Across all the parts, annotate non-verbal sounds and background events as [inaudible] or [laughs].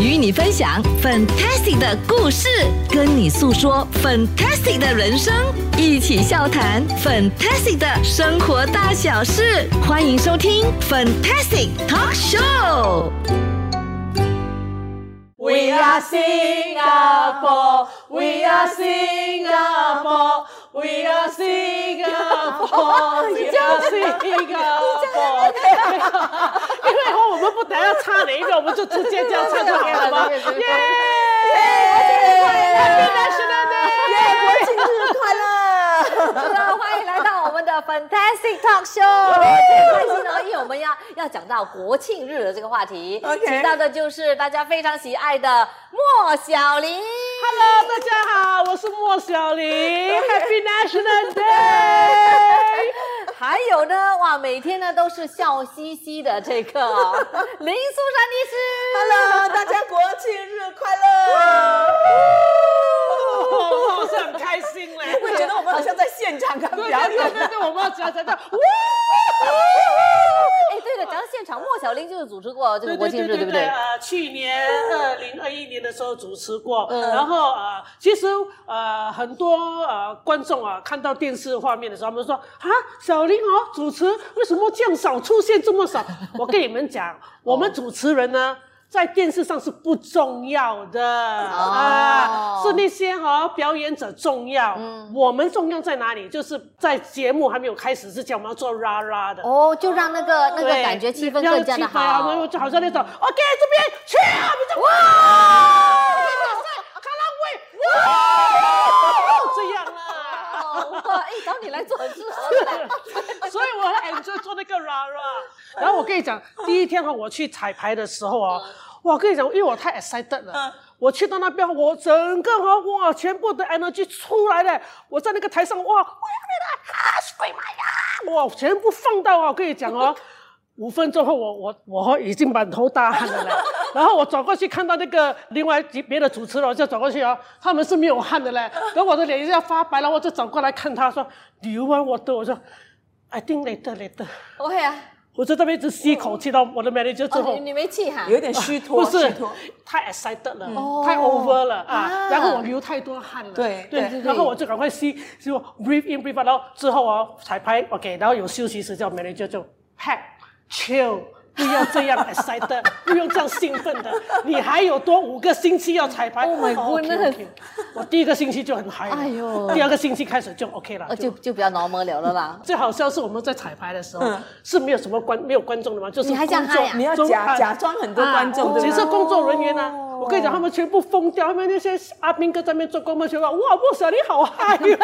与你分享 fantastic 的故事，跟你诉说 fantastic 的人生，一起笑谈 fantastic 的生活大小事。欢迎收听 Fantastic Talk Show。We are Singapore, we are Singapore, we are Singapore, we are Singapore。因为哦，我们不等要唱哪一个，我们就直接这样唱就可以了吗？耶！Happy National Day！国庆日快乐！是的，欢迎的 Fantastic Talk Show，开心呢，因为我们要要讲到国庆日的这个话题 OK 请到的就是大家非常喜爱的莫小玲。Hello，大家好，我是莫小玲，[laughs] Happy National Day！[laughs] 还有呢，哇，每天呢都是笑嘻嘻的这个林素珊医师。Hello，大家国庆日快乐！我好像很开心嘞。会觉得我们好像在现场看表演。对对对对，我们要讲讲讲，哇！哎，对了，讲到现场，莫小玲就是主持过这个国庆日，对不对？呃，去年二零二一年的时候主持过，然后呃，其实呃很多呃观众啊看到电视画面的时候，他们说啊，小玲哦主持为什么这样少出现这么少？我跟你们讲，我们主持人呢。在电视上是不重要的啊，是那些哈、表演者重要。我们重要在哪里？就是在节目还没有开始之前，我们要做啦啦的。哦，就让那个那个感觉气氛让更加的气氛啊好。就好像那种 OK 这边去啊，比较哇，卡拉威哇，这样啊。哦，哇，哎，找你来做很适合的。所以我很 enjoy 做那个 ra ra。然后我跟你讲，第一天哈，我去彩排的时候啊，哇，我跟你讲，因为我太 excited 了。我去到那边，我整个哈哇，全部的 energy 出来了。我在那个台上，哇，我要那个啊，水马呀，哇，全部放到啊！我跟你讲哦，[laughs] 五分钟后，我我我已经满头大汗了嘞。[laughs] 然后我转过去看到那个另外几别的主持人，我就转过去啊，他们是没有汗的嘞。然后我的脸一下发白了，我就转过来看他说：“Do you want water？” 我说：“I think later later。OK 啊，”我在这边一直吸口气到我的 manager 之哦，后你，你没气哈？有一点虚脱，不是。太 excited 了，太 over 了啊！然后我流太多汗了，对对然后我就赶快吸，就 breathe in breathe out，然后之后啊彩排 OK，然后有休息时叫 manager 就 pack chill。不要这样 excited，不用这样兴奋的。你还有多五个星期要彩排。Oh my OK，OK 我第一个星期就很嗨了，哎呦第二个星期开始就 OK 了，呃，就就比较 normal 了了啦。[laughs] 最好笑是我们在彩排的时候是没有什么观没有观众的嘛，就是你还这样嗨啊你要假假装很多观众，对其？实工作人员呢、我跟你讲，他们全部疯掉，他们那些阿兵哥在那边做工，们全部哇，莫小你好嗨哟、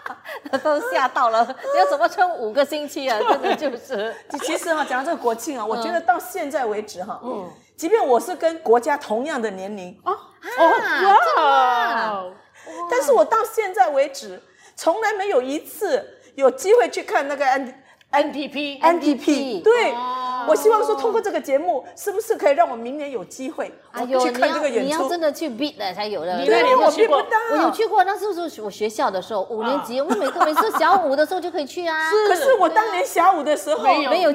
[laughs] 都吓到了，你要怎么撑五个星期啊？[laughs] 真的就是，其其实哈，讲到这个国庆啊，我觉得到现在为止哈，嗯，即便我是跟国家同样的年龄，哦啊哇，但是我到现在为止，从来没有一次有机会去看那个 N NTP NDP。对，哦我希望说通过这个节目，是不是可以让我明年有机会哎呦，去看这个演出你要真？的去 beat 了才有的。你那里有没有我去过？比不到，我有去过，那时候是我学校的时候，五年级，我们每个每次小五的时候就可以去啊。[laughs] 可是我当年小五的时候没有没有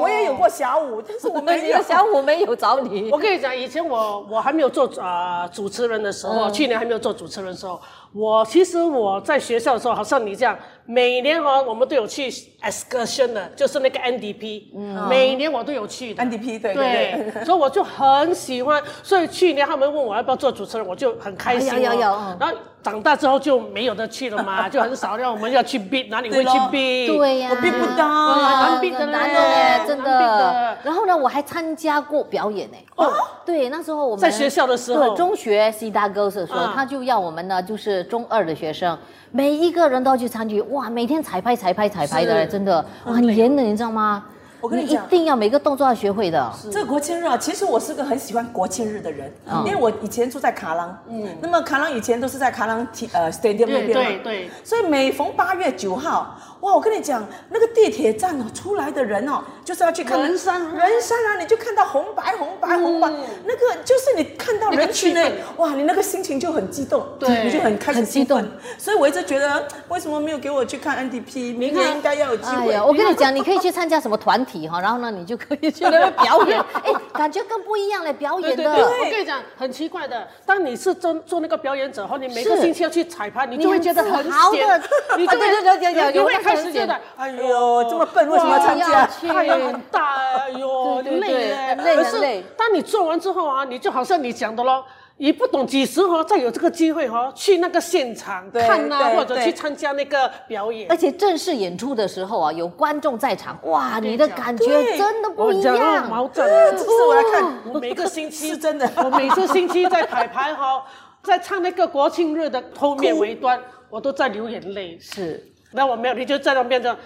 我也有过小五，但是我没有。[laughs] 小五没有找你我。跟你讲，以前我我还没有做啊、呃主持人的时候，去年还没有做主持人的时候，我其实我在学校的时候，好像你这样，每年哦我们都有去 excursion 的，就是那个 NDP，、每年我都有去的。NDP 对对对，[laughs] 所以我就很喜欢，所以去年他们问我要不要做主持人，我就很开心、有有有嗯。然后长大之后就没有得去了嘛，[laughs] 就很少让我们要去 beat，哪里会去对咯。beat？对呀，我比不到啊难比的嘞难的嘞，真的。的。然后呢，我还参加过表演呢。哦，对，那时候我们在学校的时候？对中学 C 大时候，嗯他就要我们呢，就是中二的学生，每一个人都要去参与，哇，每天彩排彩排彩排的真的哇很严的，你知道吗？我跟你讲。一定要每个动作要学会的。这个国庆日啊，其实我是个很喜欢国庆日的人，嗯因为我以前住在卡郎，嗯，那么卡郎以前都是在卡郎体呃 stadium 那对边嘛，对对，所以每逢八月九号，哇，我跟你讲，那个地铁站哦，出来的人哦，就是要去看人山人人山啊，你就看到红白红白红白，那个就是你看到人群哇，你那个心情就很激动，对你就很开心很激动。所以我一直觉得，为什么没有给我去看 NDP？明年应该要有机会。哎，我跟你讲，[laughs] 你可以去参加什么团体哈，然后呢，你就可以去那边表演，[laughs] 哎，感觉更不一样嘞，表演的。对对对，我跟你讲，很奇怪的，当你是做做那个表演者后，你每个星期要去彩排，你你就会觉得很很自豪闲。[laughs] 的你就会对对对对对你会有那个很闲开始觉得，哎哎呦这么笨为什么要参加？太阳很大，哎呦，对对对累耶，累。可是当你做完之后啊，你就好像你讲的咯。你不懂几时哈，再有这个机会哈，去那个现场对看啊，或者去参加那个表演而。且正式演出的时候啊，有观众在场，哇，你的感觉真的不一我讲。毛战，[laughs] 这次我来看，我每个星期是真的我每个星期在彩排哈，[laughs] 在唱那个国庆日的后面尾端，我都在流眼泪。是，那我没有，你就在那边这样。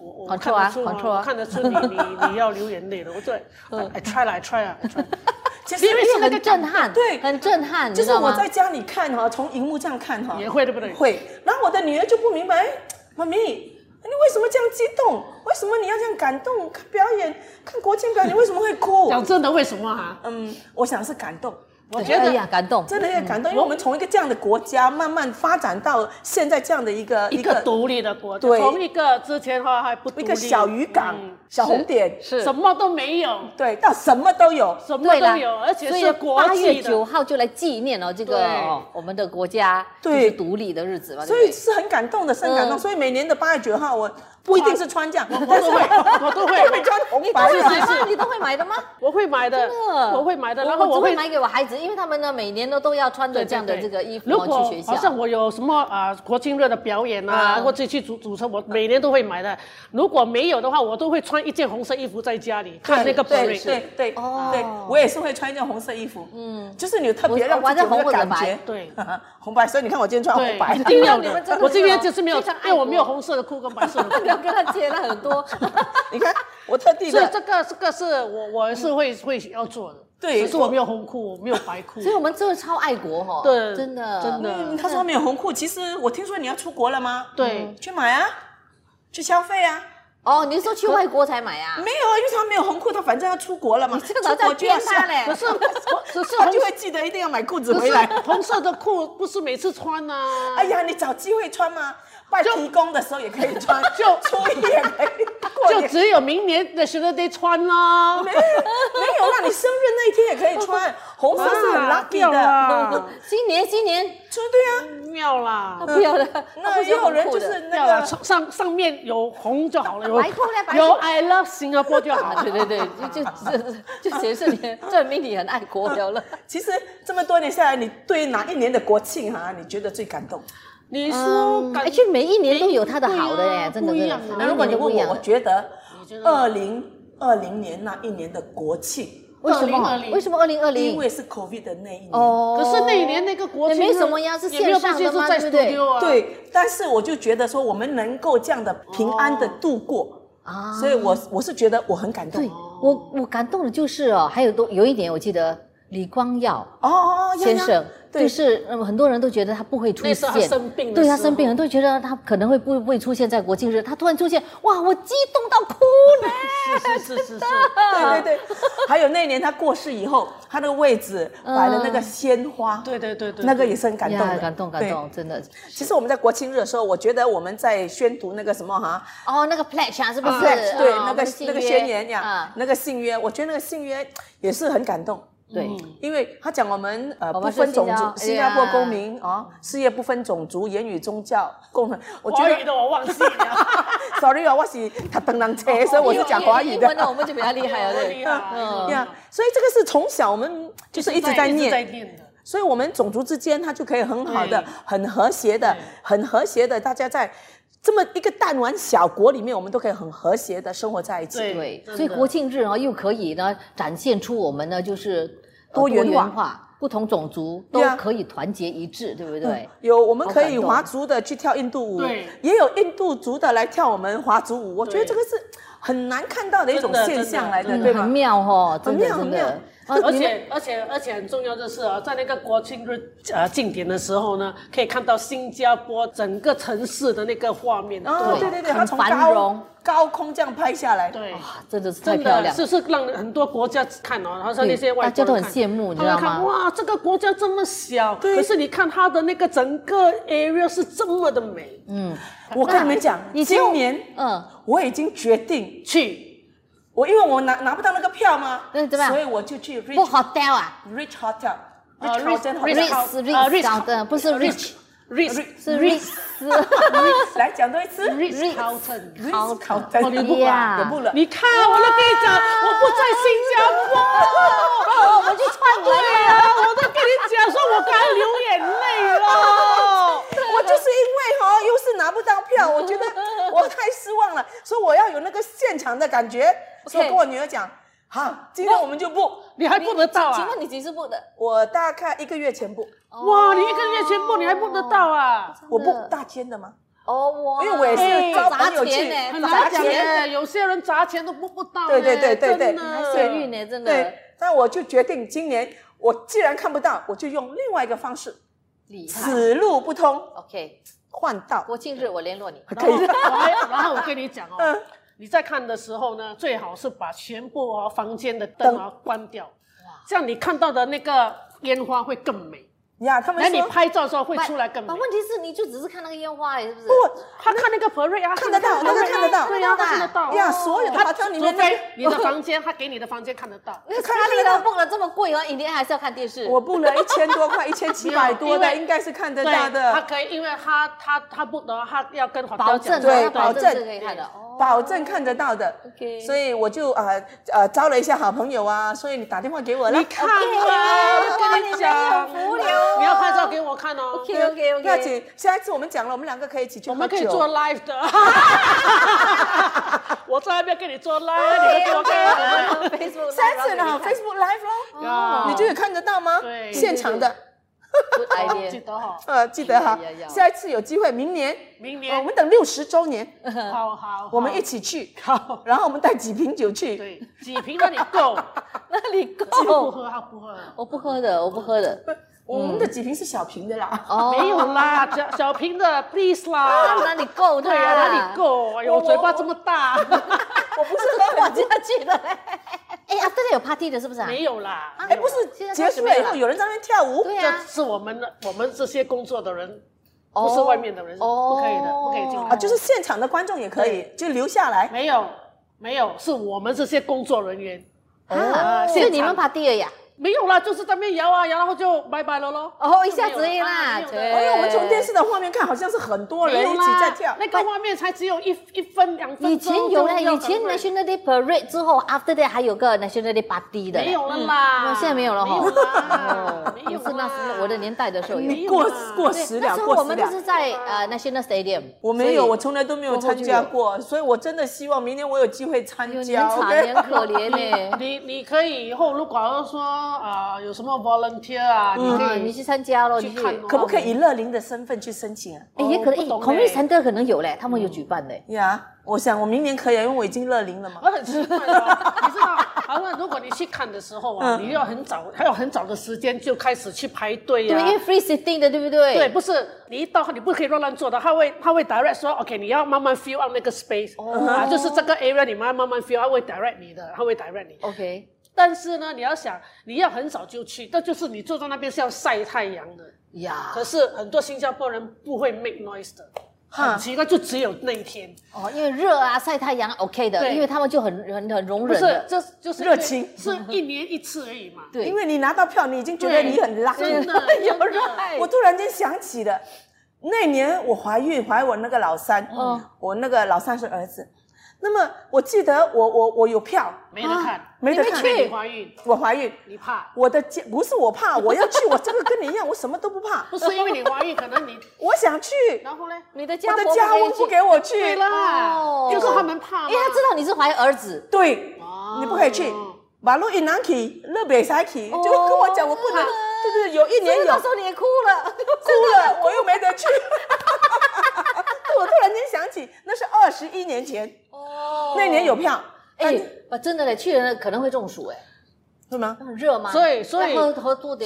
我我看得出我看得出你你你要流眼泪了。我对，[laughs] I try 啦，I try 啊。其实因为是那个很震撼，对很震撼，就是我在家里看哈，从荧幕这样看哈，也会对不对？会。然后我的女儿就不明白，哎妈咪，你为什么这样激动？为什么你要这样感动？看表演，看国庆表演，你为什么会哭？讲真的，为什么啊？嗯，我想是感动。我觉得哎呀感动，真的也感动，因为我们从一个这样的国家慢慢发展到现在这样的一个一个独立的国家，对从一个之前话还不独立一个小渔港、嗯小红点，是什么都没有，对，到什么都有。什么都有，而且是国八月。九号就来纪念了，这个哦我们的国家就对是独立的日子嘛，所？以是很感动的，是很感动。嗯所以每年的八月九号，我不一定是穿这样，我都会，我都会，[laughs] 会穿红你都白会买吗？你都会买的吗？我会买的，我会买的。然后我会买给我孩子，因为他们呢每年呢都要穿着这样的这个衣服去学校好像。我有什么啊国庆日的表演啊，嗯或者去组组成，我每年都会买的。如果没有的话，我都会穿一件红色衣服在家里看那个对 parade。对对哦对，我也是会穿一件红色衣服，嗯，就是你特别让我红或者感对红白。所以你看我今天穿红对，白一，定要 [laughs] 你们真的的。我今天就是没有因为我没有红色的裤跟白色的裤 [laughs] 跟他借了很多，[laughs] 你看我特地的，所以这个这个是我我是会会要做的。对可是我没有红裤，我没有白裤。[laughs] 所以我们真的超爱国哈。对真的真的嗯，他说没有红裤，其实我听说你要出国了吗？对去买啊，去消费啊。哦，你是说去外国才买啊？没有啊，因为他没有红裤，他反正要出国了嘛，这个早在出国就要编他嘞可是可是 [laughs] 他就会记得一定要买裤子回来。红色的裤不是每次穿呐。哎呀，你找机会穿嘛，拜提公的时候也可以穿，[laughs] 就初一也可以，就只有明年的时候得穿啦。没有没有，那你生日那一天也可以穿，[laughs] 红色是很啊 lucky 的，啊新年新年，说对啊。妙啦。不要的，那也有人就是那，个上上上面有红就好了，有白有 I love Singapore 就好啊，了。[laughs] 对对对，就就就显示你证明你很爱国了了。其实这么多年下来，你对哪一年的国庆哈、你觉得最感动？你说嗯，感而且每一年都有它的好的耶，真的。那如果你问我，我觉得二零二零年那一年的国庆，为什么？为什么二零二零？因为是 COVID 的那一年。哦，可是那一年那个国庆也没什么呀，是线上的吗？对不对？studio 啊。对，但是我就觉得说，我们能够这样的平安的度过，啊所以我我是觉得我很感动。对我我感动的就是哦，还有多有一点我记得李光耀。哦先生，对就是嗯很多人都觉得他不会出那时候他现，生病对他生病，很多人觉得他可能会不不会出现在国庆日，他突然出现，哇，我激动到哭呢。[laughs] 是是是是是。对对对，还有那年他过世以后，他的位置摆了那个鲜花，对对对对，那个也是很感动的，感动感动，。真的。其实我们在国庆日的时候，我觉得我们在宣读那个什么哈，哦，那个 pledge 啊，是不是？对，啊那个那个宣言呀啊，，那个信约，我觉得那个信约也是很感动。对，因为他讲我们呃不分种族，新加坡公民啊，事业不分种族，言语宗教共同。我觉得华语的我忘记了。[laughs] sorry 啊，我是他登人车，所以我是讲华语的英文。的我们就比较厉害了，对。呀，[laughs] 所以这个是从小我们就是一直在念。所以我们种族之间它就可以很好的、很和谐的、很和谐的，大家在这么一个弹丸小国里面，我们都可以很和谐的生活在一起。对所以国庆日呢，又可以呢展现出我们呢就是呃多元化不同种族都可以团结一致，对不对？有我们可以华族的去跳印度舞对，也有印度族的来跳我们华族舞。我觉得这个是很难看到的一种现象来的，对吗？很妙哦，真的很妙。而且而且而且很重要的是啊，在那个国庆日呃庆典的时候呢，可以看到新加坡整个城市的那个画面。哦，对。对对，它很从繁荣。高高空这样拍下来，对。哇，真的是太真漂亮。的是是让很多国家看哦，然后说那些外国人大家都很羡慕你知他们道吗看哇，这个国家这么小，可是你看它的那个整个 area 是这么的美。嗯。我跟你们讲，今年嗯，我已经决定，去，我因为我拿拿不到那个票嘛，嗯怎么样所以我就去 Rich 不 hotel 啊 Rich Hotel。啊 Rich Rich- 呃 rich Ritz- 高的，不是 rich，rich 是 rich。来讲多一次。Ritz 考 Hotel，哦，你不呀管，我不了。你看，我都跟你讲，我不在新加坡，我们去串门对啊，我都跟你讲说，我刚流眼泪了。我就是因为哈、又是拿不到票，[laughs] 我觉得我太失望了，所以我要有那个现场的感觉。所以跟我女儿讲，好，今天我们就不，你还不得到啊？请问你几时不的？我大概一个月前不，哇，你一个月前不你还不得到啊？我不大间的吗？哦哇，因为我也是招朋友去钱呢，很难讲砸钱，哎，有些人砸钱都不不到呢。对对对对对真的还幸运呢，真的对，但我就决定今年我既然看不到，我就用另外一个方式，厉害。此路不通，OK，换道。国庆日我联络你。[laughs] 可以，然后然后我跟你讲哦 [laughs] 嗯，你在看的时候呢，最好是把全部哦房间的灯啊关掉，这样你看到的那个烟花会更美。呀，他们那你说拍照的时候会出来干嘛。问题是，你就只是看那个烟花而已，是不是？不他看那个 parade 啊，看得到他那个看得到对呀，他看得到呀，所有的他好像里除面那个非你的房间，他给你的房间看得到。那莎莉都 book 了这么贵哦，一定还是要看电视。我布了一千多块，一千七百多的，应该是看得到的他，可以，因为他他他不的话，他要跟华保证对，保证是可以看的。哦保证看得到的。OK 所以我就呃呃招了一下好朋友啊，所以你打电话给我了。你看啊，我跟你讲，你没有福流你要拍照给我看哦。OK OK 不要 OK。紧，下一次我们讲了，我们两个可以一起去我们可以做 live 的，[laughs] 我在那边跟你做 live，你们给我看。Facebook 下一次呢，Facebook Live 咯，呀你就有看得到吗？对现场的，Good 记。得哈，[laughs] 呃，记得哈下一次有机会，明年，明年呃我们等六十周年，[laughs] 好好，我们一起去，好。然后我们带几瓶酒去。对，几瓶那里够，那里够不？喝他不喝，我不喝的，我不喝的。我们的几瓶是小瓶的啦。哦，[laughs] 没有啦，[laughs] 小小瓶的 please [laughs] 啦。哪里够它？对啊，哪里？够？哎呦，我嘴巴这么大，我不是喝很多，下去了。哎，after that 有 party 的，是不是啊？没有啦。哎，不是结束了以后有人在那边跳舞，这对啊，是我们的，我们这些工作的人，哦不是外面的人，哦不可以的，不可以进来啊，。就是现场的观众也可以，就留下来。没有，没有，是我们这些工作人员。啊，是你们 party 了呀？没有啦，就是在那边摇啊摇，然后就拜拜了咯。哦，一下子而已就啦，对因为我们从电视的画面看，好像是很多人一起在跳。那个画面才只有一一分两分以前有嘞，就要以前 National Day Parade 之后，after that 还有个 National Day Party 的嘞。没有了啦，嗯现在没有了哈没有啦，没有是那是我的年代的时候有。没有过过时了，那时候过时了我们都。是在呃 National Stadium。我没有，我从来都没有参加过，所以我真的希望明年我有机会参加。很惨，OK？你很可怜呢。[laughs] 你你可以以后如果要说啊、有什么 volunteer 啊，你可啊，以你去参加咯，你去。去看哦可不可以以乐龄的身份去申请啊？哎，也可能，哎我不懂，Community 嘞 Center 可能有嘞，他们有举办嘞。呀，我想我明年可以啊，因为我已经乐龄了嘛。[laughs] 我很奇怪哦，你知道，好像如果你去看的时候啊，嗯你要很早，还有很早的时间就开始去排队对，呀、因为 free sitting 的，对不对？对，不是你一到你不可以乱乱做的，他会他会 direct 说，OK，你要慢慢 fill out 那个 space，、啊，就是这个 area 你们要慢慢 fill，他会 direct 你的，他会 direct 你。OK，但是呢，你要想，你要很早就去，那就是你坐在那边是要晒太阳的。呀，可是很多新加坡人不会 make noise 的，哈很奇怪，就只有那一天，哦，因为热啊，晒太阳 OK 的，对因为他们就很很很容不是。这就是热情 [laughs] 是一年一次而已嘛。对，因为你拿到票，你已经觉得你很拉。真的 [laughs] 有热我突然间想起了，那年我怀孕怀我那个老三，嗯我那个老三是儿子。那么我记得我我我有票，没得看，没得看。你怀孕，我怀孕，你怕。我的家不是我怕，[laughs] 我要去，我这个跟你一样，我什么都不怕，[laughs] 不是因为你怀孕，可能你，[laughs] 我想去，然后呢？你的家我的家翁不给我去。对，啦，哦。就是他们怕，因为他知道你是怀儿子，对，哦。你不可以去。马路一拿起，乐北塞去，就跟我讲我不能，对对，有一年有。那时候你也哭了，哭了，我又没得去。我突然间想起，那是二十一年前。哦，那年有票，哎，啊，真的嘞，去了可能会中暑哎，是吗？很热吗？所以所以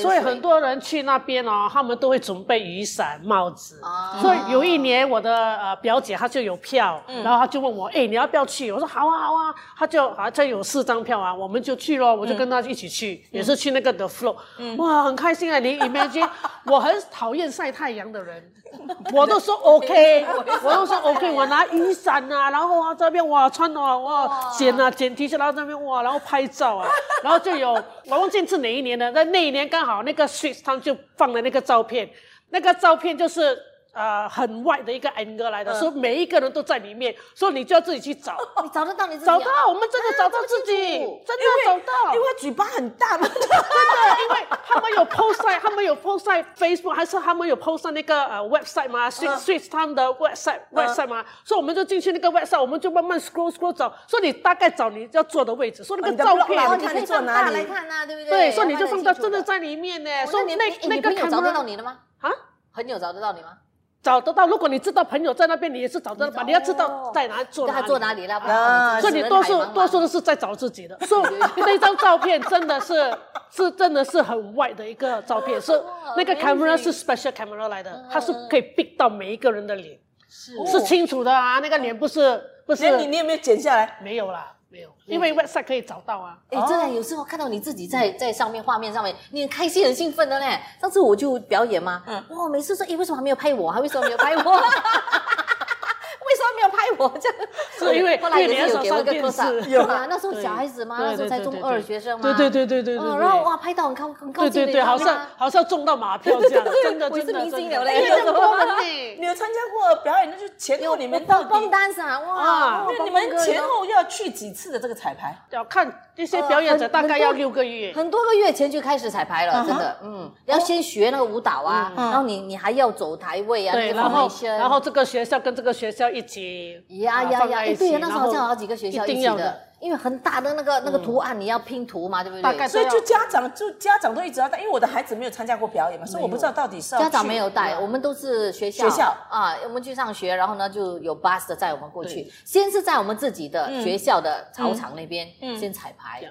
所以很多人去那边哦，他们都会准备雨伞、帽子。啊所以有一年我的呃表姐她就有票，嗯然后她就问我，哎、你要不要去？我说好啊好啊，她就好像有四张票啊，我们就去咯，我就跟她一起去，也是去那个 The Flow，、哇，很开心啊！你 imagine，[laughs] 我很讨厌晒太阳的人。我都说 OK，[laughs] 我都说 OK，我拿雨伞啊，然后啊这边哇穿啊哇剪啊剪 T 恤，然后这边哇，然后拍照啊，然后就有我忘记是哪一年了，那那一年刚好那个 Street 他就放了那个照片，那个照片就是呃很 white 的一个 angle 来的，所以每一个人都在里面，所以你就要自己去找，你找得到你自己啊找到我们真的找到自己，真的找到，因为嘴巴很大嘛。真的，因为他们有 post 在，他们有 post 在 Facebook，还是他们有 post 在那个呃 website 吗？Sweet Sweet 他们的 website website 吗？所以我们就进去那个 website，我们就慢慢 scroll scroll 找，所以你大概找你要坐的位置，所以那个照片啦哦，你看你你可以放大来看呐，对不对？对，所以你就放到真的在里面呢。哦所以那那个你朋友找得到你的吗？啊？很有找得到你吗？找得到，如果你知道朋友在那边，你也是找得到吧？哦你要知道在哪做哪里跟他坐哪里啦？不啊然所以你多数多数都是在找自己的，所以 [laughs] 那张照片真的是 [laughs] 是真的是很 white 的一个照片，是那个 camera 是 special camera 来的，它是可以 pick 到每一个人的脸，是清楚的啊，那个脸不是不是那你你有没有剪下来？没有啦，没有，因为 website 可以找到啊。哎，真的有时候看到你自己在在上面画面上面，你很开心很兴奋的嘞。上次我就表演嘛，哇，每次说，哎，为什么还没有拍我？还为什么没有拍我？[laughs] 我？这样是因为后来也因为是有给我一个你那 close up，上电视有啊，[laughs] 那时候小孩子嘛，那时候才中对对对对二学生嘛，对对对对对然后哇，拍到很高很高兴的对对对，好像好像中到马 [laughs] 票这样，真的我是明星真的了嘞因为很多人你呢。有参加过表演，那就前后你们到底蹦蹦单啊，哇你们前后要去几次的这个彩排？[laughs] 要看这些表演者大概要六个月，很多个月前就开始彩排了，真的，嗯，要先学那个舞蹈啊，然后你你还要走台位啊，对，然后然后这个学校跟这个学校一起啊呀呀呀！对呀，那时候好像好几个学校一定起的因为很大的那个那个图案你要拼图嘛，对不对？大概所以就家长就家长都一直要带，因为我的孩子没有参加过表演嘛，所以我不知道到底是要家长没有带，我们都是学校。学校。啊，我们去上学，然后呢就有 bus 的载我们过去，先是在我们自己的学校的操场那边先彩排，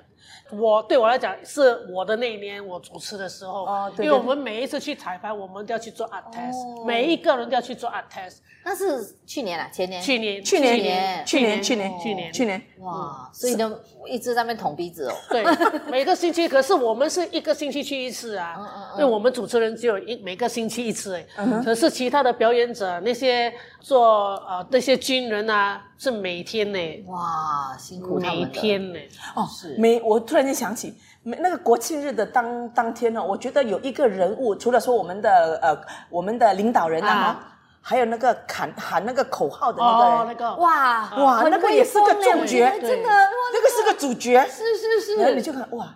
我对我来讲是我的那一年我主持的时候，哦对对因为我们每一次去彩排，我们都要去做 art test，、每一个人都要去做 art test。那是去年啊，前年，去年去年年去年去年去年去年，哇，所以呢一直在那边捅鼻子哦。对，每个星期，可是我们是一个星期去一次啊，因为我们主持人只有一每个星期一次哎，可是其他的表演者那些做呃那些军人啊是每天呢，哇，辛苦他每。天呢，哦，是。每，我突然间想起，没那个国庆日的当当天呢，我觉得有一个人物，除了说我们的呃我们的领导人啊，啊。还有那个喊喊那个口号的那个人，哦那个。哇哇那个也是个威风嘞重角。真的，那个是个主角，是是是。然后你，就看哇，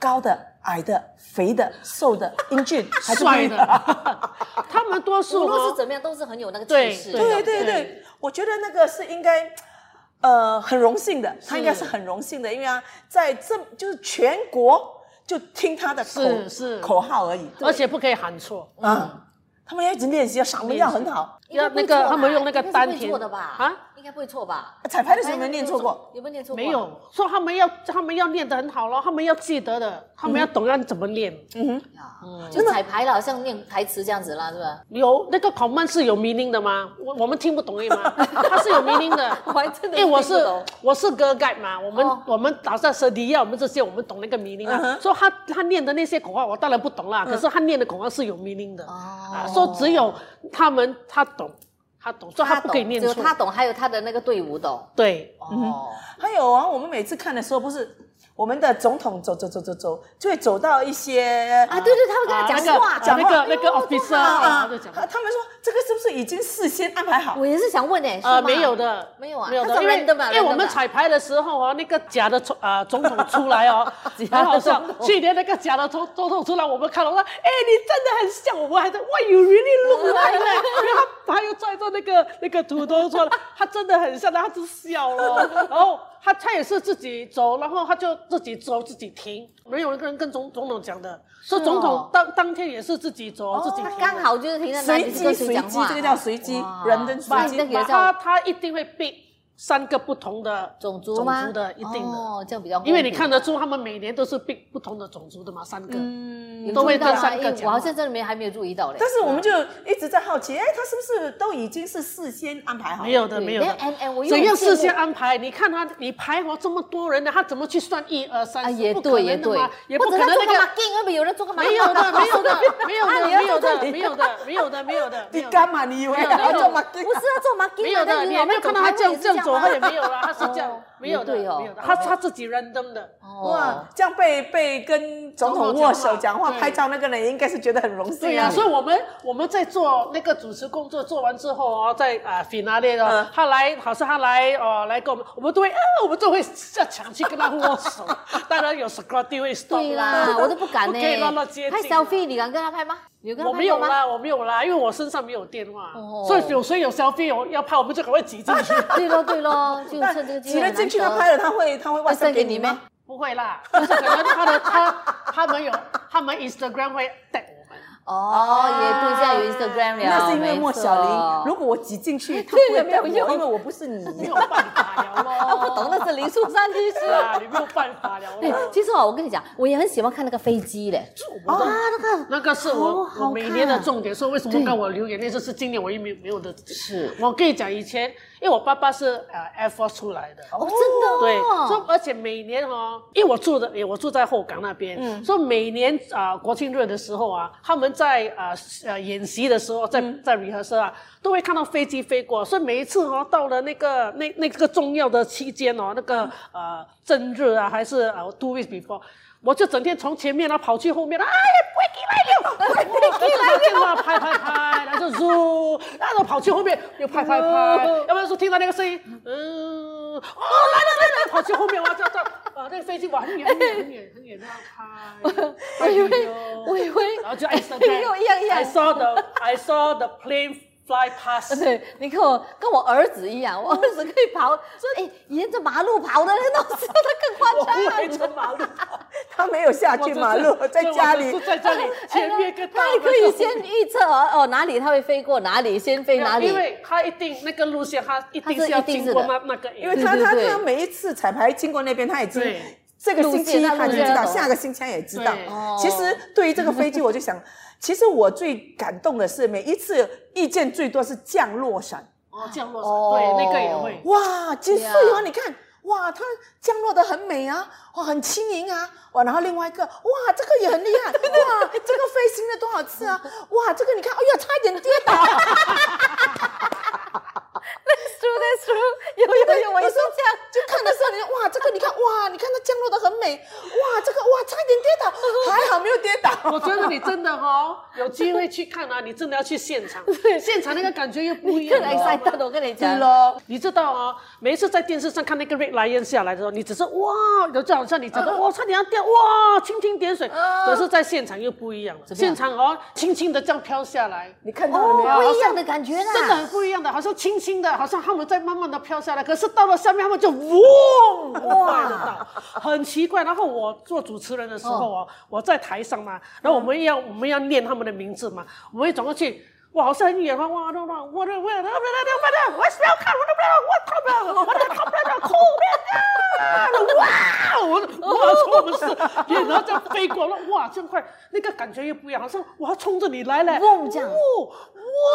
高的、矮的、肥的、瘦的、英俊还是帅的，他们多数无论是哦。怎么样都是很有那个气势。对对对。对对，我觉得那个是应该，呃，很荣幸的，他应该是很荣幸的，因为啊，在这就是全国就听他的口是。是口号而已。而且不可以喊错，啊，他们要一直练习，嗓门要很好。要那个他们用那个丹田错的吧？啊？应该不会错吧？彩排的时候有没有念错过？有没有念错过？没有，说他们要他们要念得很好咯，他们要记得的，他们要懂要怎么练。啊，就彩排了，好像念台词这样子啦，是吧？有那个 command 是有 meaning 的吗？我我们听不懂而已吗？[laughs] 它是有 meaning 的。我还真的因为我是我是 girl guide 嘛，我们、哦我们打算蛇迪亚，我们这些我们懂那个 meaning 啊。说他他念的那些口号我当然不懂啦，可是他念的口号是有 meaning 的。啊，说只有他们他懂，他懂，所以他不可以懂念错。只有他懂，还有他的那个队伍懂。对，哦，还有啊，我们每次看的时候，不是我们的总统走走走走走，就会走到一些啊，对对，他会跟他啊讲话，那个那个那个 officer 他他们说这个是不是已经事先安排好？我也是想问哎，呃，是吗？没有的，没有啊没有的，因为因为我们彩排的时候哦，那个假的总呃 [laughs] 总统出来哦，[laughs] 很好笑。去年那个假的总总统出来，我们看了，我说，哎，你真的很像，我们还在，哇，you really look [laughs] like 呢，因为他他又拽着那个那个土豆出来，他真的很像，他就笑了，然后他他也是自己走，然后他就自己走自己停，没有一个人跟总总统讲的，说总统当当天也是自己走自己停，他刚好就是停在那里随机随机，这个叫随机人的随机他他一定会 pick 三个不同的种族吗？种族的一定的，哦，这样比较。因为你看得出他们每年都是并不同的种族的嘛，三个，嗯都会注意到三个哎我好像这里面还没有注意到嘞。但是我们就一直在好奇，哎，他是不是都已经是事先安排好？没有的，没有的怎样事先安排？你看他，你排好这么多人呢，他怎么去算一二三啊，四？也不可对，也对能的嘛，也不可能那个有人做个？没有的，[laughs] 没有的，没有的，啊你要没有的，没有的，没有的，没有的，没有的你干嘛？你以为他要做没有 marketing？不是要做 marking，没有的，你有没有看到他这样这样走，他也没有了，他是这样哦，没有的，哦没有的，他他自己 random 的。哇哦，，这样被被跟总统握手讲话、对。拍照那个人，应该是觉得很荣幸对呀、所以我们我们在做那个主持工作做完之后哦，在啊 finale 嗯，他来好像他来哦来跟我们，我们都会啊，我们都会要抢去跟他握手，[laughs] 当然有 security 会 stop 对啦，我都不敢呢。[laughs] 不可以乱乱接近拍 selfie，你敢跟他拍吗？你有跟我？没有啦，我没有啦，因为我身上没有电话，哦所以有谁有 selfie 有要拍，我们就赶快挤进去。对 [laughs] 咯对咯，[laughs] 就那趁这个机挤了会很难得进去他拍了，他会他会会 WhatsApp 送给你吗？[laughs] 不会啦，就是可能他的他他们有他们 Instagram 会 tag 我们。哦，也对，现在有 Instagram 了，那是因为莫小玲，如果果我挤进去，[laughs] 他对不会，没有用因为我不是你没有。办法了咯。他不懂那是林树山律师是啊，你没有办法了哎咯。，其实哦，我跟你讲，我也很喜欢看那个飞机嘞。啊，那个那个是我我每年的重点，所以为什么跟我留言那就是今年我也没有没有的。是我跟你讲，以前因为我爸爸是呃 Air Force 出来的。哦，真的对，哦，所以而且每年哦，因为我住的，我住在后港那边，嗯所以每年啊、国庆日的时候啊，他们在啊呃演习的时候，在嗯在 rehearsal 啊，都会看到飞机飞过，所以每一次哦，到了那个那那个重要的期间哦，那个呃正日啊，还是呃 two weeks before。我就整天从前面啊跑去后面，哎呀，飞机来了，飞机来了，电话拍拍拍，然后就 zoom，然后跑去后面又拍拍拍，要不然说听到那个声音，嗯，哦，来了来了，跑去后面哇，这这啊，那个飞机哇很远很远很远很远，那样拍，我以为我以为然后就跟 Instagram，我一样一样 I saw the I saw the plane fly past，对，你跟我跟我儿子一样，我儿子可以跑，哎，沿着马路跑的那种，他更夸张。沿着马路跑，[laughs] 他没有下去马路，在家里。是在这里前面跟他还可以先预测哦哦哪里他会飞过哪里，先飞哪里。因。为他一定那个路线，他一定是要经过那那个，因为他他他每一次彩排经过那边，他已经这个星期他就知道，下个星期他也知道。其实对于这个飞机，[laughs] 我就想，其实我最感动的是每一次意见最多是降落伞。哦降落哦伞，对那个也会。哇，几岁对啊哦？你看，哇，它降落的很美啊，哇，很轻盈啊，哇，然后另外一个，哇，这个也很厉害，[laughs] 哇，这个飞行了多少次啊？[laughs] 哇，这个你看，哎呀，差一点跌倒。That's true, that's true，有有有，我也是这样。就看的时候，你就哇，这个你看，哇，你看它降落的很美，哇，这个哇，点跌倒，[laughs] 还好没有跌倒。[laughs] 我觉得你真的哦，有机会去看啊，你真的要去现场，[laughs] 现场那个感觉又不一样。更 excited，我跟你讲。咯，你知道啊、每一次在电视上看那个 Red Lion 下来的时候，你只是哇，有就好像你觉得哇，差点要掉，哇，蜻蜓点水。可是，在现场又不一样了，现场哦，轻轻的这样飘下来，你看到了没有？不一样的感觉啦，真的很不一样的，好像轻轻的，好像他们在慢慢的飘下来，可是到了下面，他们就嗡，很快的到，很奇怪。然后我做主持人的时候哦，我在台上嘛，然后我们要我们要念他们的名字嘛，我们会转过去。哇，好像很远嘛！哇，那那我的我的我的我的，我不要看我的我的我的我的后面的后面的，哇！我哇，从我们是，然后这样飞过了，哇，这样快，那个感觉又不一样，好像我要冲着你来了，哇，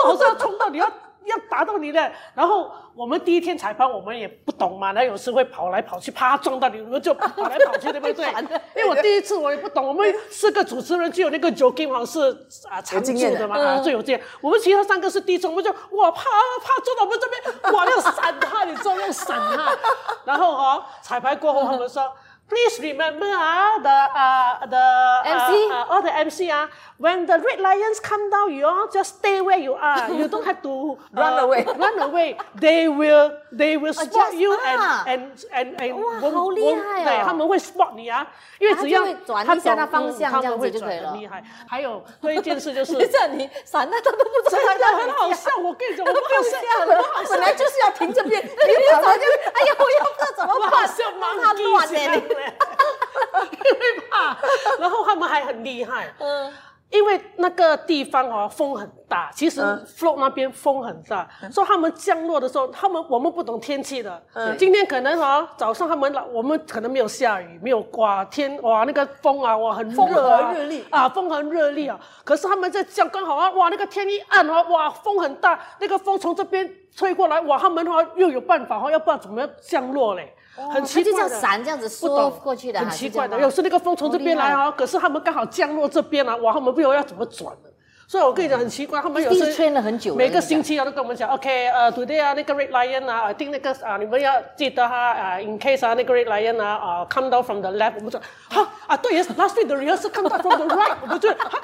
好像要冲到你要要打到你的。然后我们第一天彩排，我们也不懂嘛，然后有时会跑来跑去，啪撞到你，我们就跑来跑去，对不对？[laughs] 因为我第一次我也不懂，我们四个主持人只有那个 Joking 好像是啊常驻的的嘛，啊最有经验。我们其他三个是第一次，我们就哇怕怕撞到我们这边，哇要闪他，你知道要闪他。然后哦，彩排过后他们说。Please remember 啊，the 啊、the 啊 MC 啊 all the MC 啊，when the red lions come down, you all just stay where you are. You don't have to [laughs] Run uh, away. Run away. They will they will spot just- you 啊 and and and and 哇 won't- 好厉 won't- 害哦对，他们会 spot 你啊，因为只要他就会转一下懂那方向嗯他这样们会转子就可以了很厉害。还有对一件事就是你这你闪那他都不知道真的在哪里很好笑，我跟你讲，我不好笑像了我好笑本来就是要停这边，你就走就，哎呀，我要不知道怎么我好办，像让盲他乱呢、呢，你。 [laughs] [laughs] [laughs] 因为怕，然后他们还很厉害，嗯，因为那个地方哦风很大，其实嗯 float 那边风很大，所以他们降落的时候，他们我们不懂天气的。嗯今天可能哦早上他们来，我们可能没有下雨，没有刮天，哇那个风啊哇很风热啊和日丽啊风和日丽啊。可是他们在降刚好啊哇那个天一暗哦哇风很大，那个风从这边吹过来哇他们哦又有办法哦，要不然怎么样降落嘞？很奇怪就这怪的。样闪这样子缩过去的，很奇怪的。有时那个风从这边来啊，可是他们刚好降落这边啊，哇，他们不知道要怎么转的。所以我跟你讲很奇怪，他们有时一定是 train 了很久了每个星期啊都跟我们讲，OK，呃，today 啊那个 Red Lion 啊，I think 那个啊你们要记得哈啊，in case 啊那个 Red Lion 啊啊 come down from the left，我们说哈啊对，yes last week the rehearsal come down from the right，我们就哈，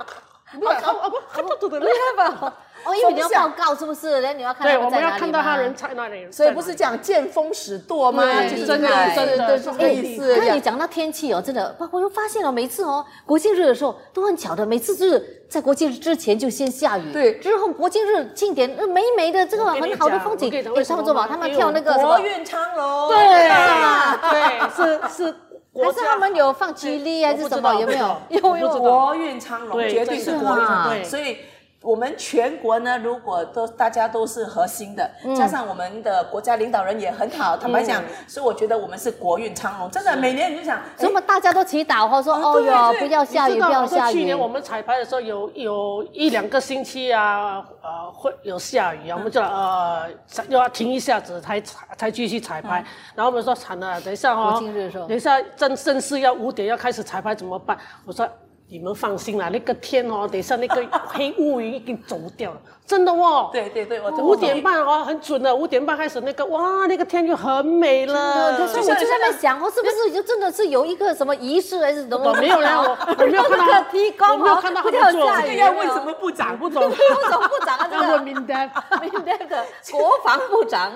不是啊啊不 come down to the left，哦，因为你要报告是不是？然后你要看对，我们要在哪里吗看到他人在那里，所以不是讲见风使舵吗？就是真的真的这个意思。那你讲到天气哦，真的，哇我又发现了，每次哦国庆日的时候都很巧的，每次就是在国庆日之前就先下雨，对之后国庆日庆典呃美美的这个很好的风景我跟你，讲哎为什么他们做吧，他们跳那个什么国，运昌隆，对啊对是是国还，是他们有放吉利还是什么？我不知道有没有？我不知道国运昌隆，绝对是国运啊昌隆。所以。我们全国呢，如果都大家都是核心的，加上我们的国家领导人也很好，坦白讲，所以我觉得我们是国运昌隆。真的，每年你就想，所以我们大家都祈祷哈，说啊哦哟，不要下雨，不要下雨去年。我们彩排的时候有有一两个星期啊，呃，会有下雨啊，我们就呃又要停一下子才才才继续彩排。然后我们说惨了，等一下哈、等一下正正式要五点要开始彩排怎么办？我说。你们放心啦，那个天哦，等一下那个黑乌云已经走掉了，真的哦。对对对，我五点半哦，很准的，五点半开始那个哇，那个天就很美了。可是我就在那想，哦，是不是就真的是有一个什么仪式还是什么？我没有啦，我我没有看到那个提供哦我没有看到他们做要问什么部长？不懂，副总部长啊，这个要问明丹。[laughs] 明天的国防部长，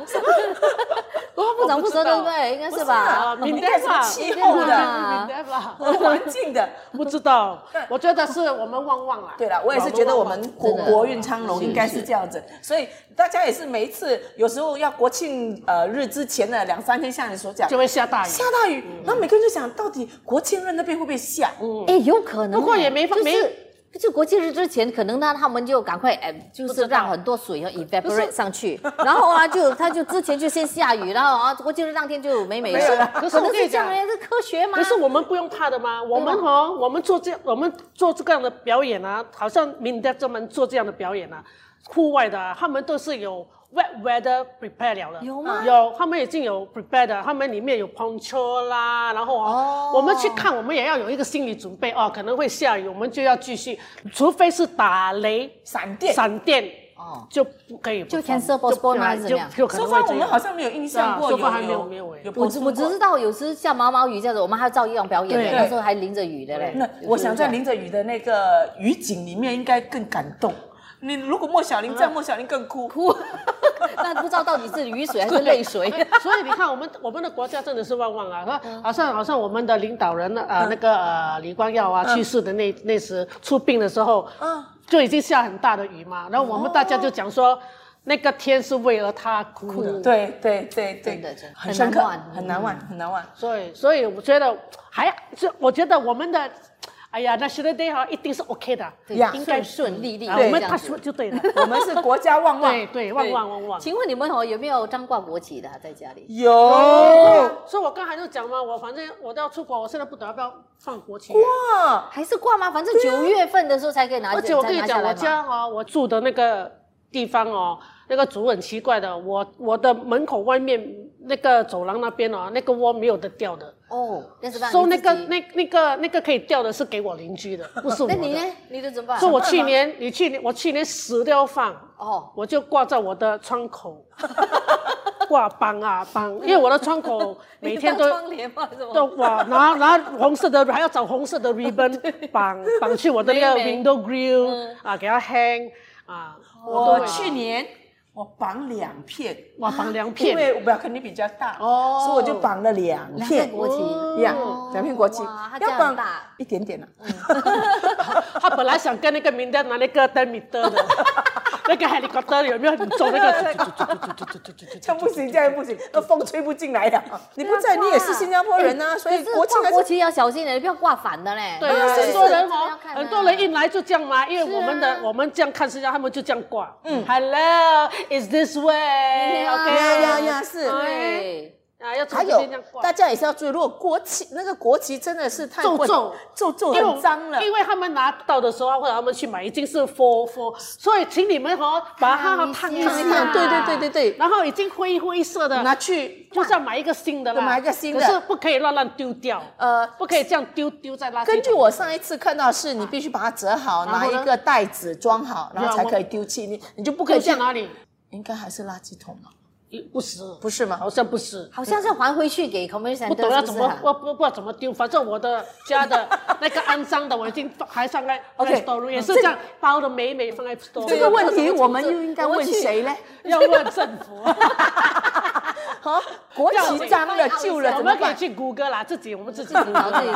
国防部长负责对不对？应该是吧？啊，明代吧，气候的明代吧，环境的。不知道，我觉得是我们旺旺啦。对了，我也是觉得我们国国运昌隆应该是这样子，所以大家也是每一次有时候要国庆呃日之前的两三天，像你所讲就会下大雨。下大雨，然后每个人就想到底国庆日那边会不会下？嗯，哎，有可能哎，不过也没就是没就国庆日之前，可能呢他们就赶快哎，就是让很多水要 evaporate 上去，然后啊就他就之前就先下雨，然后啊国庆日当天就美美的。可是我跟你讲是这样哎，这科学吗？可是我们不用怕的吗？我们哦，我们做这我们做这样的表演啊，好像明代专门做这样的表演啊，户外的、啊，他们都是有 wet weather prepare 了的。有吗有，他们已经有 prepare 的，他们里面有 poncho 啦，然后哦，哦我们去看，我们也要有一个心理准备哦，可能会下雨，我们就要继续，除非是打雷、闪电。闪电，哦就不可以就 perform，cancel postpone 啊还是怎就么样就可说法我能会这样。们好像没有印象过，说法还没有没有有我只我只知道有时下毛毛雨这样子，我们还要照样表演的，那时候还淋着雨的嘞。那我想在淋着雨的那个雨景里面应该更感动。你如果莫小玲这样，莫小玲更哭。哭，[laughs] 那不知道到底是雨水还是泪水。[laughs] 所以你看，我们我们的国家真的是旺旺啊！说好像好像我们的领导人呢，呃，那个呃李光耀啊去世的那那时出殡的时候，就已经下很大的雨嘛，然后我们大家就讲说，那个天是为了他哭的。对对对对，真的真的很深刻很难忘，很难忘，很难忘。所以所以我觉得还这我觉得我们的，哎呀，National Day 哈一定是 OK 的，对呀应该顺顺利利啊我们他说就对了。[laughs] 我们是国家旺旺，对对，旺旺旺旺。请问你们哦有没有张挂国旗的啊在家里？有所以我刚才就讲嘛，我反正我都要出国，我现在不得要不要放国旗。哇，还是挂吗？反正九月份的时候才可以拿。而且我跟你讲，我家哦，我住的那个地方哦，那个主很奇怪的，我我的门口外面那个走廊那边哦，那个窝没有得掉的，哦，那是吧？所以那个那那个那个可以掉的是给我邻居的，不是 [laughs] 我的。那你呢？你的怎么办？所以我去年，你去年我去年死都要放，哦，我就挂在我的窗口，[laughs] 挂绑啊绑，因为我的窗口 [laughs] 每天都窗帘？都哇，拿拿红色的，还要找红色的 ribbon 绑绑去我的那个 window grill 啊，给它 hang 啊。我会去年我绑两片，哇绑两片。因，为我表肯定比较大，哦。所以我就绑了两两片片国旗。呀，两片国旗。要绑一点点了。[laughs] 他本来想跟那个明德拿那个灯米灯的，那个 helicopter 有没有很重那个？这样不行，这样不行，那风吹不进来的。你不在，你也是新加坡人啊，所以国庆还是挂国旗要小心点，你不要挂反的嘞。对啊，很多人哦很多人一来就这样嘛，因为我们的我们这样看，实际上他们就这样挂。嗯，Hello，is this way？OK，呀呀呀，是。对，啊，要从还有大。家也是要注意，如果国旗那个国旗真的是太混皱皱皱皱很脏了，因为他们拿到的时候，或者他们去买已经是 for for，所以请你们哦把它烫一烫一下烫对对对对对然后已经灰灰色的，拿去就是要买一个新的啦，买一个新的可是不可以乱乱丢掉，呃。不可以这样丢丢在垃圾。根据我上一次看到是，你必须把它折好，拿一个袋子装好，然后才可以丢弃。你你就不可以这样，丢去哪里？应该还是垃圾桶嘛？不是，不是吗？好像不是。好像是还回去给 center，不懂要怎么是不是啊，我不不知道怎么丢，反正我的家的那个肮脏的我已经放还上来 OK，store 也是这样包的美美放在 store。这个问题我们又应该问谁呢？要问政府，[laughs] [laughs] 啊，国旗脏了旧了我？们可以去谷歌啦，自己我们自己 [laughs] 谷歌找自己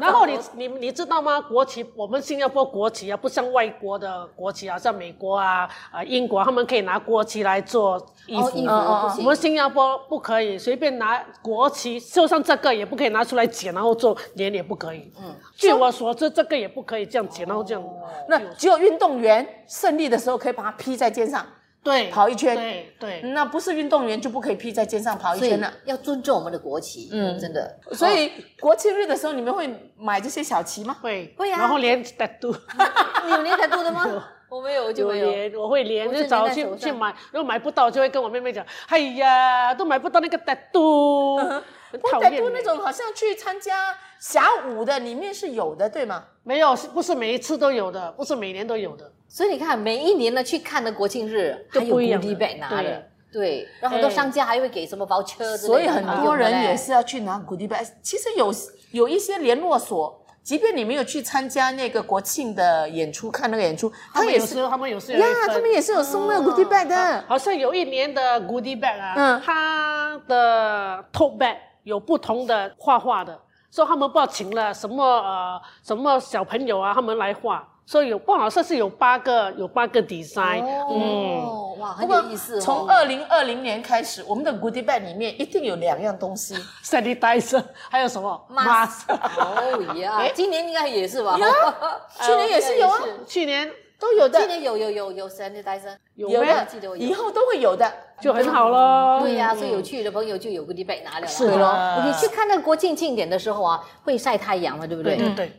然后你你你知道吗？国旗我们新加坡国旗啊，不像外国的国旗啊，像美国啊、啊英国，他们可以拿国旗来做衣服。哦衣服我们新加坡不可以随便拿国旗，就像这个也不可以拿出来剪，然后做脸也不可以。嗯，据我所知，这个也不可以这样剪，然后这样。那只有运动员胜利的时候可以把它披在肩上，对，跑一圈对对。那不是运动员就不可以披在肩上跑一圈了。要尊重我们的国旗，嗯，真的。所以国庆日的时候，你们会买这些小旗吗？会会啊然后连 tattoo [laughs] 你有连带度的吗？我没有，我就有没有。连，我会连，我就找去去买，如果买不到，就会跟我妹妹讲，哎呀，都买不到那个 tattoo，很不讨厌欸带多那种好像去参加侠舞的，里面是有的，对吗？没有，是不是每一次都有的，不是每年都有的。所以你看，每一年呢去看的国庆日，还有就不一样 goodie bag 拿的对，然后很多哎商家还会给什么类的所以很多人也是要去拿 goodie bag。其实有有一些联络所，即便你没有去参加那个国庆的演出，看那个演出，他他也是们有时候他们有时候呀他们也是有送那个 goodie bag 的。好像有一年的 goodie bag 啊，嗯它的 tote bag 有不同的画画的，所以他们不知道请了什么呃什么小朋友啊，他们来画，所以有不好像是有八个有八个 design，、嗯，哦，哇，很有意思哦。从二零二零年开始，我们的 goodie bag 里面一定有两样东西，[laughs] sanitizer，还有什么？Mask，哦呀，今年应该也是吧？[laughs] 去年也是有啊。去年都有的今，年有有有有神的单身有没有记得我，有以后都会有的。就很好咯。对呀，所以有去的朋友就有 goodie bag 拿了。是的你去看那个国庆庆典的时候啊，会晒太阳嘛，对不对？对对，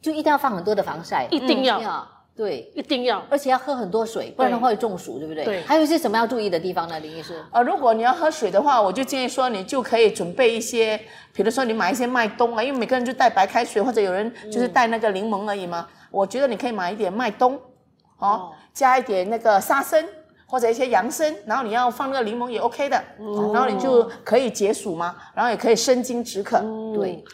就一定要放很多的防晒，一定要对，一定要。而且要喝很多水，不然的话会中暑，对不对？对还有一些什么要注意的地方呢？林医师？呃，如果你要喝水的话，我就建议说，你就可以准备一些，比如说你买一些麦冬啊，因为每个人就带白开水，或者有人就是带那个柠檬而已嘛。我觉得你可以买一点麦冬，哦，加一点那个沙参或者一些洋参，然后你要放那个柠檬也 OK 的，然后你就可以解暑嘛，然后也可以生津止渴。对，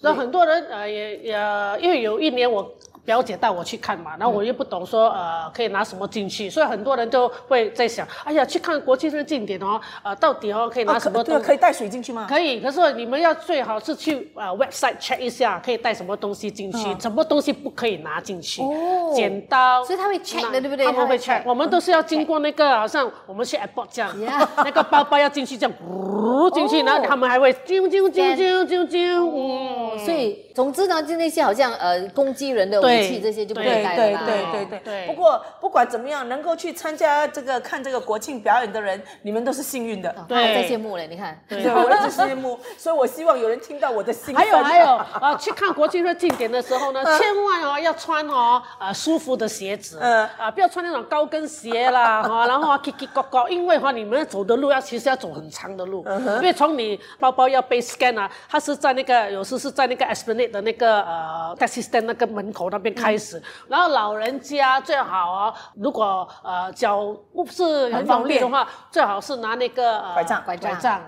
那很多人呃也也因为有一年我表姐带我去看嘛，然后我又不懂说呃可以拿什么进去，所以很多人都会在想，哎呀去看国庆日景点哦，呃到底哦可以拿什么对啊，东西？可以带水进去吗？可以，可是你们要最好是去呃 website check 一下，可以带什么东西进去，什么东西不可以拿进去。哦。剪刀，所以他会 check 的对不对？他们会 check，check 我们都是要经过那个，好像我们去 airport 这样 [laughs] 那个包包要进去这样，呜进去，哦。然后他们还会啾啾啾啾啾啾，嗯，所以总之呢，就那些好像呃攻击人的对器这些就不了。对对哦对对对不过不管怎么样，能够去参加这个看这个国庆表演的人，你们都是幸运的。他还在羡慕嘞，你看。对对，我一直羡慕，[laughs] 所以我希望有人听到我的心声。还有还有，啊，[laughs] 去看国庆日庆典的时候呢，千万哦要穿哦啊舒服的鞋子，嗯啊不要穿那种高跟鞋啦哈，[laughs] 然后啊 k i 高高，因为哈你们走的路要其实要走很长的路，因为从你包包要被 scan 啊，它是在那个有时是在那个 Esplanade 的那个呃 taxi stand 那个门口那边开始，然后老人家最好哦，如果呃脚不是很方便的话，最好是拿那个呃拐杖。拐拐杖。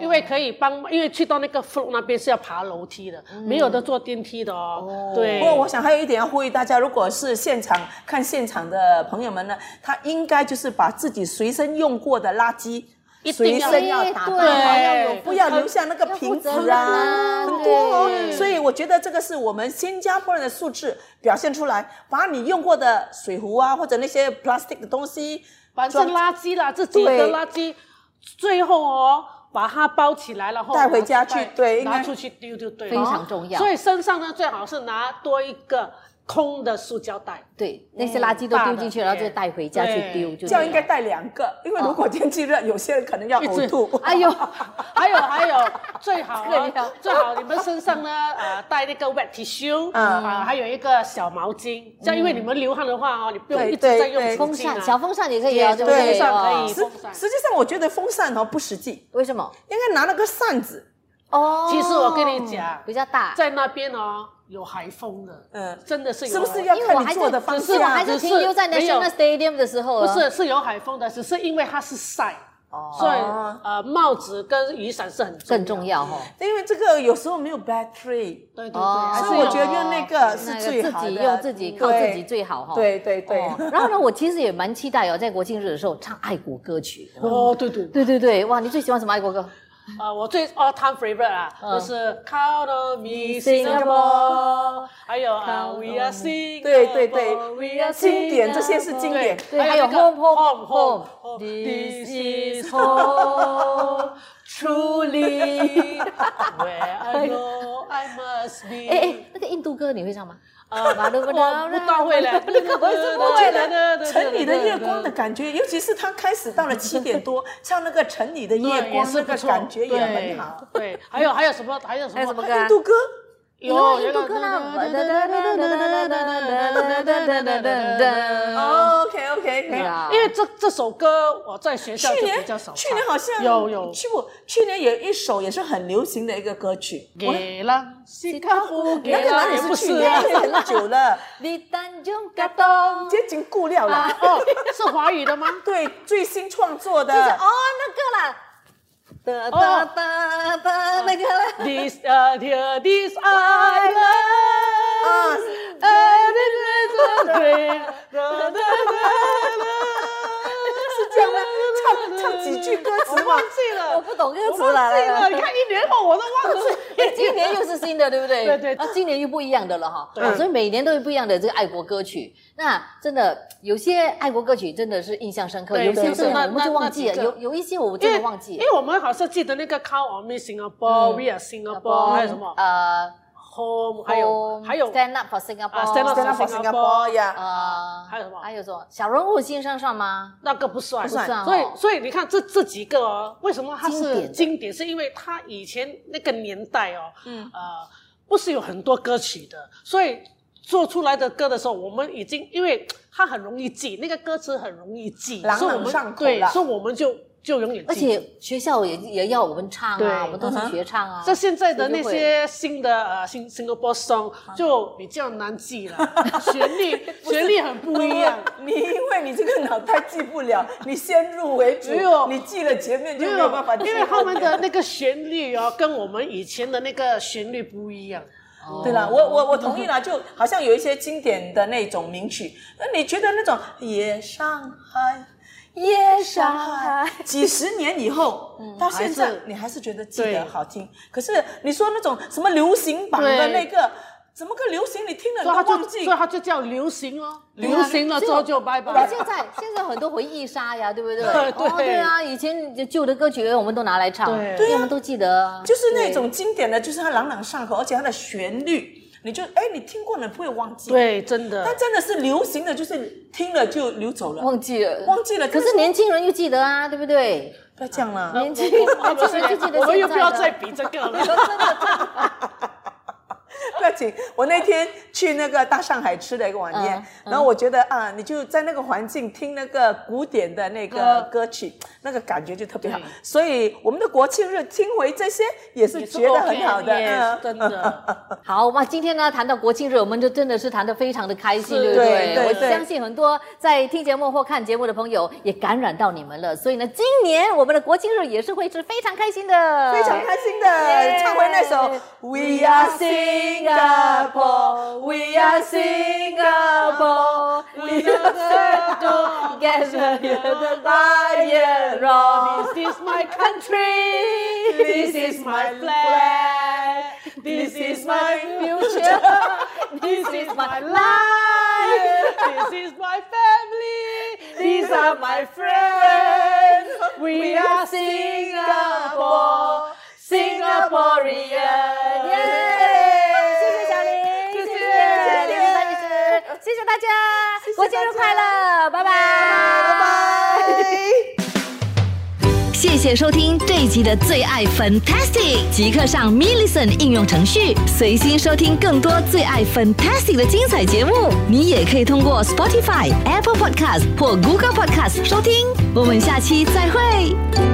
因为可以帮，因为去到那个 floor 那边是要爬楼梯的，没有的坐电梯的哦。对，不过我想还有一点要呼吁大家，如果是现场看现场的朋友们呢，他应该就是把自己随身用过的垃圾一定要随身要打对不要留下那个瓶子啊，啊很多哦。所以我觉得这个是我们新加坡人的素质表现出来，把你用过的水壶啊，或者那些 plastic 的东西，反正垃圾啦，自己的垃圾，最后哦，把它包起来，然后带回家去对应该拿出去丢就对了，非常重要所以身上呢，最好是拿多一个空的塑胶袋。对，那些垃圾都丢进去，然后就带回家去丢，就这样。应该带两个，因为如果天气热，有些人可能要一直呕吐。哎呦，[laughs] 还有还有，最好 [laughs] 最好你们身上呢，呃，[laughs] 带那个 wet tissue，嗯。啊，还有一个小毛巾，这样因为你们流汗的话哦，你不用一直在用风扇，啊小风扇也可以啊，对不对？风扇可哦以实风扇。实际上，我觉得风扇哦不实际，为什么？应该拿那个扇子。哦其实我跟你讲，比较大，在那边哦有海风的，嗯。嗯，真的是有是不是要看坐的方只是我还？是停留在只是没有。National Stadium 的时候啊，不是是有海风的，只是因为它是晒，所以呃帽子跟雨伞是很更重要哦。因为这个有时候没有 battery，对对对，所以我觉得用那个是最好的，自己用自己靠自己最好哈。对对对。哦。然后呢，我其实也蛮期待哦，在国庆日的时候唱爱国歌曲。哦，对对对，对对对，哇，你最喜欢什么爱国歌？呃，我最 all time favorite 啊，嗯就是 Count on me Singapore 还有啊 We are Singapore，对对对 We are 经典这些是经典对还有 Home, Home, Home Home Home This This is is home truly where I know I must be。哎哎，那个印度歌你会唱吗？呃，马路我不到位了，那个我是不我觉会的。得城里的夜光的感觉，尤其是他开始到了七点多 [laughs] 唱那个城里的夜光，那个是不错感觉也很好。对。还有还有什么？还有什么？还有什么歌啊印度歌，有印度歌呢哦，OK OK OK。因为这这首歌我在学校比较少唱。去年好像有有去过，去年有一首也是很流行的一个歌曲，给了西卡夫，给了那个哪了也不里是去。年很久了，你单中格东，接近顾料了。哦，是华语的吗？对，最新创作的，就是哦那个啦，哒哒哒哒那个啦。[laughs] This uh here this [laughs] island 啊 and it is a [laughs] great 是这样吗？唱唱几句歌词嘛我忘。记了，我不懂歌词我了忘记了。你看一年后我都忘记。[laughs] 今年又是新的，对不对？对对啊，今年又不一样的了哈。对啊所以每年都有不一样的这个爱国歌曲。那真的有些爱国歌曲真的是印象深刻，对有些对那真的我们就忘记了，有有一些我真的忘记因。为我们好像记得那个 Count on Me Singapore, We are Singapore，还有什么呃 Home，还有还有 Stand Up for Singapore，啊，Stand Up for Singapore 呀，呃，还有什么？还有什么？小人物心上上吗？那个不算，不算。哦。所以，所以你看这这几个哦，为什么它是经典经典？是因为它以前那个年代哦，嗯，呃，不是有很多歌曲的，所以做出来的歌的时候，我们已经因为它很容易记，那个歌词很容易记，朗所以我们朗上口对，所以我们就就永远而。且学校也也要我们唱啊，我们都是学唱啊。这现在的那些新的呃新 Singapore song 就比较难记了，[laughs] 旋律旋律很不一样。你因为你这个脑袋记不了，[laughs] 你先入为主你记了前面就没没有办法记。因为他们的那个旋律哦，跟我们以前的那个旋律不一样。对啦，我我我同意啦，就好像有一些经典的那种名曲，那你觉得那种夜上海，夜上海，几十年以后，到现在还你还是觉得记得好听。可是你说那种什么流行榜的那个，怎么个流行？你听了就都忘记所以。它就叫流行哦，流行了之后就拜拜。现在现在很多回忆杀呀，对不对？[laughs] 对对哦，对啊，以前旧的歌曲我们都拿来唱，对我们都记得啊。就是那种经典的，就是它朗朗上口，而且它的旋律，你就哎，你听过了不会忘记。，对，真的但。真的是流行的，就是听了就流走了，忘记了，忘记了。可是年轻人又记得啊，对不对？不要这样了，年轻人就记得我们又不要再比这个了。[laughs] 不要紧，我那天去那个大上海吃了一个晚宴，嗯然后我觉得啊，你就在那个环境听那个古典的那个歌曲，那个感觉就特别好。所以我们的国庆日听回这些也是觉得很好的真的。[laughs] 好哇，今天呢谈到国庆日，我们就真的是谈得非常的开心，对不对？我对对对。相信很多在听节目或看节目的朋友也感染到你们了，所以呢，今年我们的国庆日也是会是非常开心的，非常开心的，唱回那首 We Are Singapore, we are Singapore. We are together the lion roar. This is my country. This is my flag. This is my future. This is my life. This is my family. These are my friends. We are Singapore, Singaporean. 谢谢大家，国庆日快乐，拜拜，拜拜。谢谢收听这一集的最爱 Fantastic，即刻上 m i l l i c e n 应用程序，随心收听更多最爱 Fantastic 的精彩节目。你也可以通过 Spotify、Apple Podcast 或 Google Podcast 收听。我们下期再会。